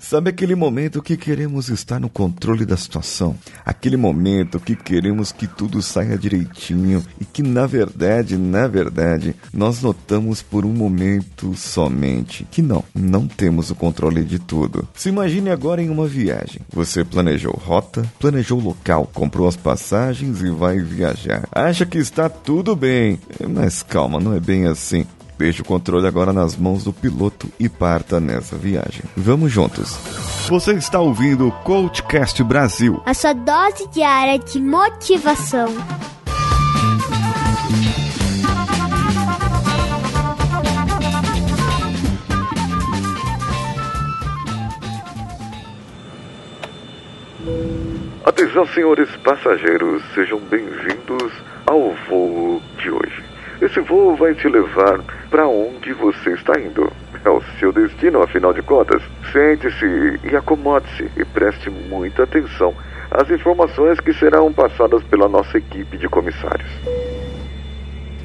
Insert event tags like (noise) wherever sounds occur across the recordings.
Sabe aquele momento que queremos estar no controle da situação? Aquele momento que queremos que tudo saia direitinho e que na verdade, na verdade, nós notamos por um momento somente que não, não temos o controle de tudo. Se imagine agora em uma viagem. Você planejou rota, planejou local, comprou as passagens e vai viajar. Acha que está tudo bem, mas calma, não é bem assim. Deixe o controle agora nas mãos do piloto e parta nessa viagem. Vamos juntos. Você está ouvindo o Coachcast Brasil. A sua dose diária de motivação. Atenção, senhores passageiros, sejam bem-vindos ao voo de hoje. Esse voo vai te levar para onde você está indo. É o seu destino, afinal de contas. Sente-se e acomode-se e preste muita atenção às informações que serão passadas pela nossa equipe de comissários.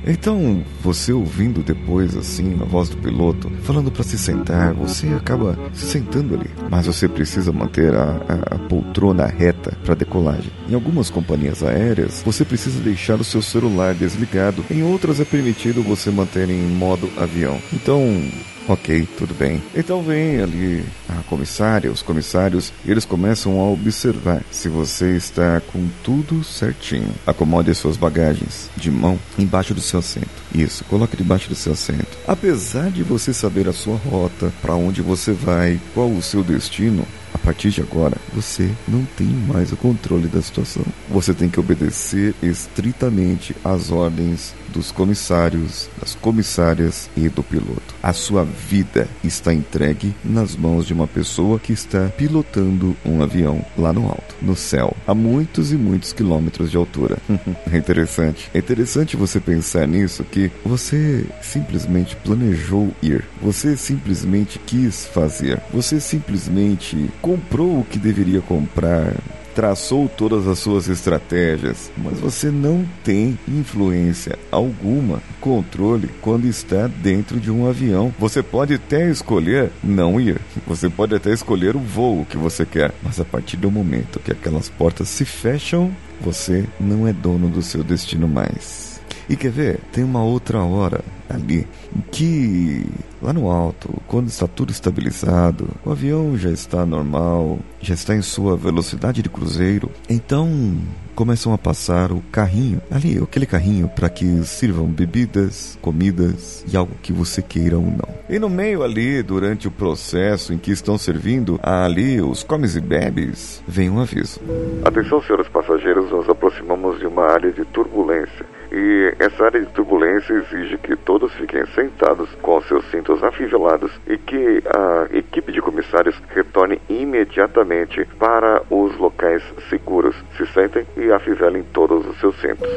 Então, você ouvindo depois, assim, na voz do piloto, falando para se sentar, você acaba se sentando ali. Mas você precisa manter a, a, a poltrona reta para decolagem. Em algumas companhias aéreas, você precisa deixar o seu celular desligado. Em outras, é permitido você manter em modo avião. Então, Ok, tudo bem. Então vem ali a comissária, os comissários, eles começam a observar se você está com tudo certinho. Acomode as suas bagagens de mão embaixo do seu assento. Isso, coloque debaixo do seu assento. Apesar de você saber a sua rota, para onde você vai, qual o seu destino, a partir de agora, você não tem mais o controle da situação. Você tem que obedecer estritamente às ordens dos comissários, das comissárias e do piloto. A sua vida está entregue nas mãos de uma pessoa que está pilotando um avião lá no alto, no céu, a muitos e muitos quilômetros de altura. (laughs) é interessante. É interessante você pensar nisso que você simplesmente planejou ir. Você simplesmente quis fazer. Você simplesmente comprou o que deveria comprar, traçou todas as suas estratégias, mas você não tem influência alguma, controle quando está dentro de um avião. Você pode até escolher não ir, você pode até escolher o voo que você quer, mas a partir do momento que aquelas portas se fecham, você não é dono do seu destino mais. E quer ver? Tem uma outra hora ali que lá no alto, quando está tudo estabilizado, o avião já está normal, já está em sua velocidade de cruzeiro, então começam a passar o carrinho, ali, aquele carrinho para que sirvam bebidas, comidas e algo que você queira ou não. E no meio ali, durante o processo em que estão servindo ali os comes e bebes, vem um aviso. Atenção, senhores passageiros, nos aproximamos de uma área de turbulência. E essa área de turbulência exige que todos fiquem sentados com seus cintos afivelados e que a equipe de comissários retorne imediatamente para os locais seguros. Se sentem e afivelem todos os seus cintos.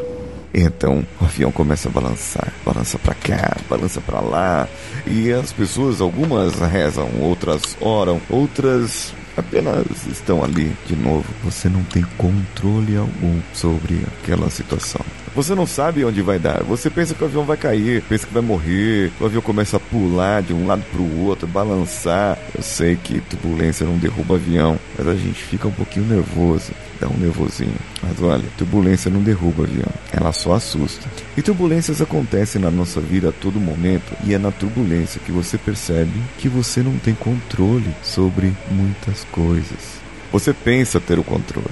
Então o avião começa a balançar, balança para cá, balança para lá, e as pessoas, algumas rezam, outras oram, outras apenas estão ali de novo. Você não tem controle algum sobre aquela situação. Você não sabe onde vai dar. Você pensa que o avião vai cair, pensa que vai morrer. O avião começa a pular de um lado para o outro, balançar. Eu sei que turbulência não derruba avião, mas a gente fica um pouquinho nervoso. Dá um nervosinho. Mas olha, turbulência não derruba avião, ela só assusta. E turbulências acontecem na nossa vida a todo momento, e é na turbulência que você percebe que você não tem controle sobre muitas coisas. Você pensa ter o controle,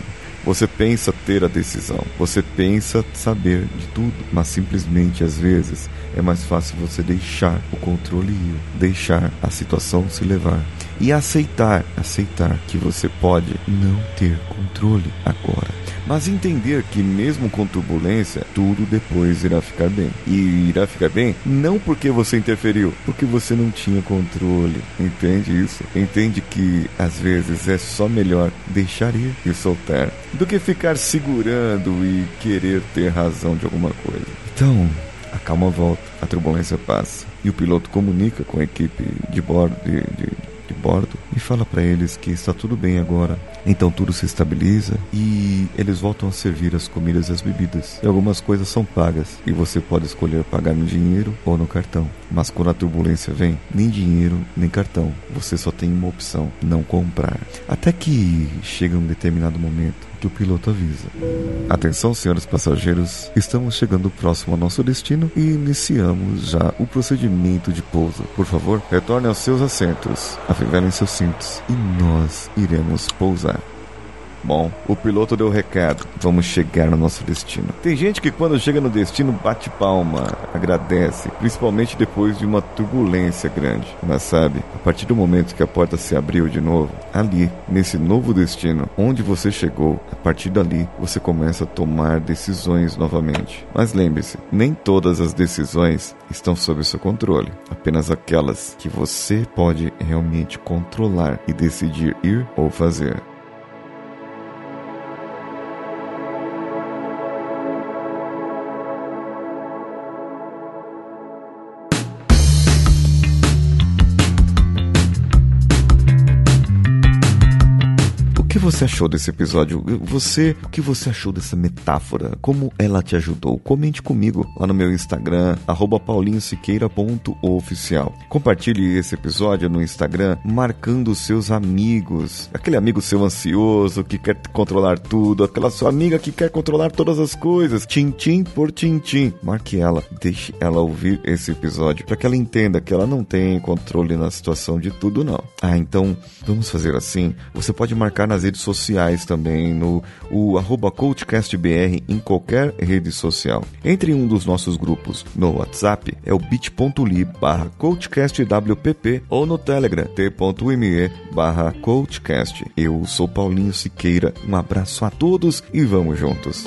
você pensa ter a decisão, você pensa saber de tudo, mas simplesmente às vezes é mais fácil você deixar o controle ir, deixar a situação se levar e aceitar, aceitar que você pode não ter controle agora. Mas entender que mesmo com turbulência, tudo depois irá ficar bem. E irá ficar bem não porque você interferiu, porque você não tinha controle. Entende isso? Entende que às vezes é só melhor deixar ir e soltar do que ficar segurando e querer ter razão de alguma coisa. Então, a calma volta, a turbulência passa e o piloto comunica com a equipe de bordo de, de de bordo e fala para eles que está tudo bem agora. Então tudo se estabiliza e eles voltam a servir as comidas e as bebidas. E algumas coisas são pagas e você pode escolher pagar no dinheiro ou no cartão. Mas quando a turbulência vem, nem dinheiro nem cartão. Você só tem uma opção: não comprar. Até que chega um determinado momento que o piloto avisa. Atenção, senhores passageiros, estamos chegando próximo ao nosso destino e iniciamos já o procedimento de pouso. Por favor, retornem aos seus assentos, afivelem seus cintos e nós iremos pousar. Bom, o piloto deu o recado. Vamos chegar no nosso destino. Tem gente que quando chega no destino bate palma, agradece, principalmente depois de uma turbulência grande. Mas sabe, a partir do momento que a porta se abriu de novo, ali, nesse novo destino, onde você chegou, a partir dali você começa a tomar decisões novamente. Mas lembre-se, nem todas as decisões estão sob seu controle, apenas aquelas que você pode realmente controlar e decidir ir ou fazer. Você achou desse episódio? Você, o que você achou dessa metáfora? Como ela te ajudou? Comente comigo lá no meu Instagram, paulinhosiqueira.oficial. Compartilhe esse episódio no Instagram, marcando seus amigos. Aquele amigo seu ansioso que quer controlar tudo, aquela sua amiga que quer controlar todas as coisas, tintim por tintim. Marque ela, deixe ela ouvir esse episódio para que ela entenda que ela não tem controle na situação de tudo, não. Ah, então vamos fazer assim. Você pode marcar nas redes sociais também, no o arroba CoachCastBR em qualquer rede social. Entre um dos nossos grupos no WhatsApp, é o bit.ly barra CoachCastWPP ou no Telegram, t.me barra CoachCast. Eu sou Paulinho Siqueira, um abraço a todos e vamos juntos.